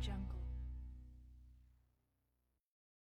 jungle.